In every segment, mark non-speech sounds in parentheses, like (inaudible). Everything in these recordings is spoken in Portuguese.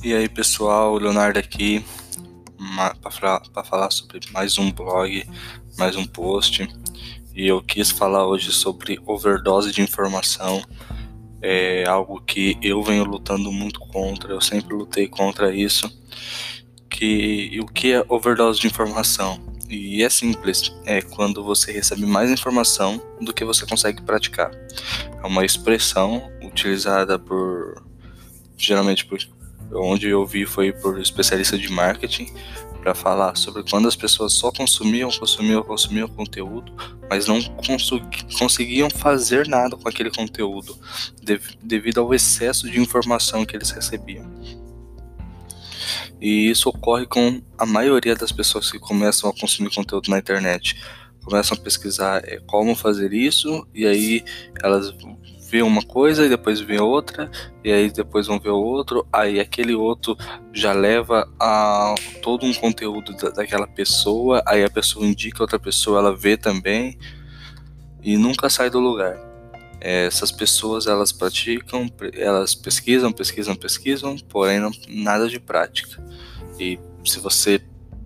E aí pessoal, Leonardo aqui para falar sobre mais um blog, mais um post. E eu quis falar hoje sobre overdose de informação. É algo que eu venho lutando muito contra, eu sempre lutei contra isso. Que o que é overdose de informação? E é simples, é quando você recebe mais informação do que você consegue praticar. É uma expressão utilizada por geralmente por onde eu vi foi por especialista de marketing para falar sobre quando as pessoas só consumiam, consumiam, consumiam conteúdo, mas não conseguiam fazer nada com aquele conteúdo devido ao excesso de informação que eles recebiam. E isso ocorre com a maioria das pessoas que começam a consumir conteúdo na internet. Começam a pesquisar é, como fazer isso, e aí elas vê uma coisa e depois vê outra, e aí depois vão ver outro, aí aquele outro já leva a todo um conteúdo da, daquela pessoa, aí a pessoa indica outra pessoa, ela vê também e nunca sai do lugar. É, essas pessoas elas praticam, elas pesquisam, pesquisam, pesquisam, porém não, nada de prática. E se você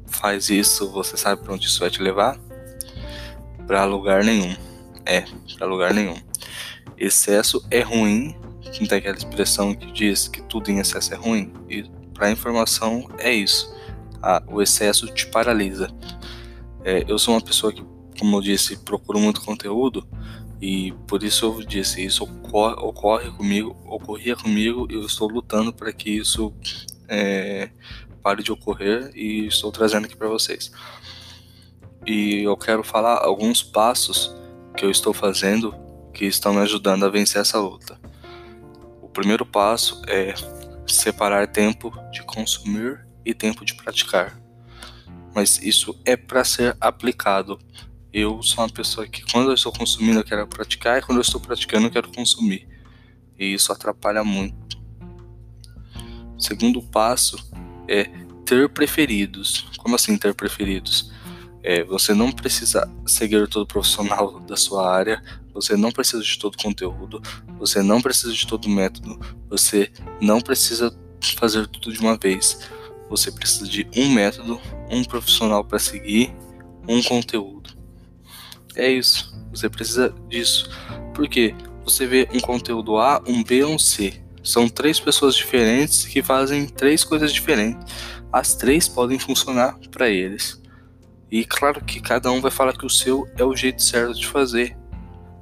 faz isso, você sabe para onde isso vai te levar? Para lugar nenhum. É, para lugar nenhum. Excesso é ruim, não tem aquela expressão que diz que tudo em excesso é ruim. E para informação é isso. Ah, o excesso te paralisa. É, eu sou uma pessoa que, como eu disse, procuro muito conteúdo e por isso eu disse isso ocorre, ocorre comigo, ocorria comigo eu estou lutando para que isso é, pare de ocorrer e estou trazendo aqui para vocês. E eu quero falar alguns passos que eu estou fazendo que estão me ajudando a vencer essa luta. O primeiro passo é separar tempo de consumir e tempo de praticar. Mas isso é para ser aplicado. Eu sou uma pessoa que quando eu estou consumindo eu quero praticar e quando eu estou praticando eu quero consumir. E isso atrapalha muito. O segundo passo é ter preferidos. Como assim ter preferidos? É, você não precisa seguir todo profissional da sua área, você não precisa de todo conteúdo, você não precisa de todo método, você não precisa fazer tudo de uma vez. Você precisa de um método, um profissional para seguir, um conteúdo. É isso. Você precisa disso. Porque você vê um conteúdo A, um B um C. São três pessoas diferentes que fazem três coisas diferentes. As três podem funcionar para eles. E claro que cada um vai falar que o seu é o jeito certo de fazer.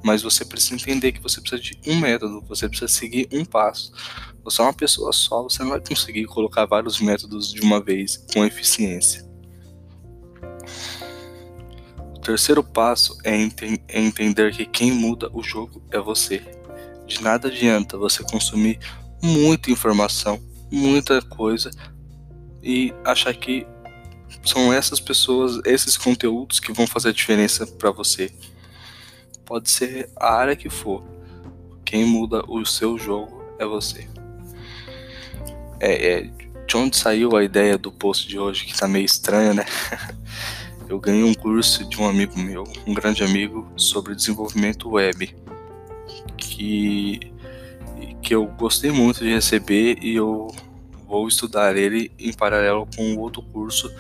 Mas você precisa entender que você precisa de um método, você precisa seguir um passo. Você é uma pessoa só, você não vai conseguir colocar vários métodos de uma vez com eficiência. O terceiro passo é, ente é entender que quem muda o jogo é você. De nada adianta você consumir muita informação, muita coisa e achar que são essas pessoas, esses conteúdos que vão fazer a diferença para você. Pode ser a área que for. Quem muda o seu jogo é você. É, é, de onde saiu a ideia do post de hoje, que tá meio estranho, né? (laughs) Eu ganhei um curso de um amigo meu, um grande amigo, sobre desenvolvimento web, que, que eu gostei muito de receber e eu vou estudar ele em paralelo com outro curso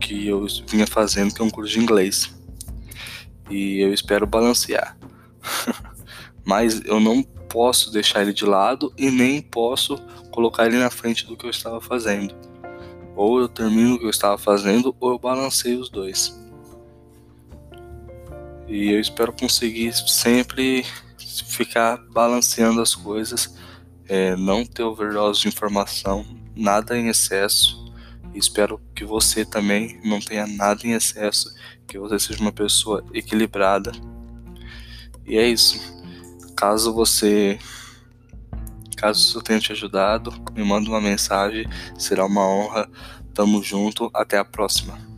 que eu vinha fazendo, que é um curso de inglês. E eu espero balancear. (laughs) Mas eu não posso deixar ele de lado e nem posso colocar ele na frente do que eu estava fazendo. Ou eu termino o que eu estava fazendo, ou eu balanceio os dois. E eu espero conseguir sempre ficar balanceando as coisas, é, não ter overdose de informação, nada em excesso. Espero que você também não tenha nada em excesso, que você seja uma pessoa equilibrada. E é isso. Caso você caso isso tenha te ajudado, me manda uma mensagem, será uma honra. Tamo junto, até a próxima.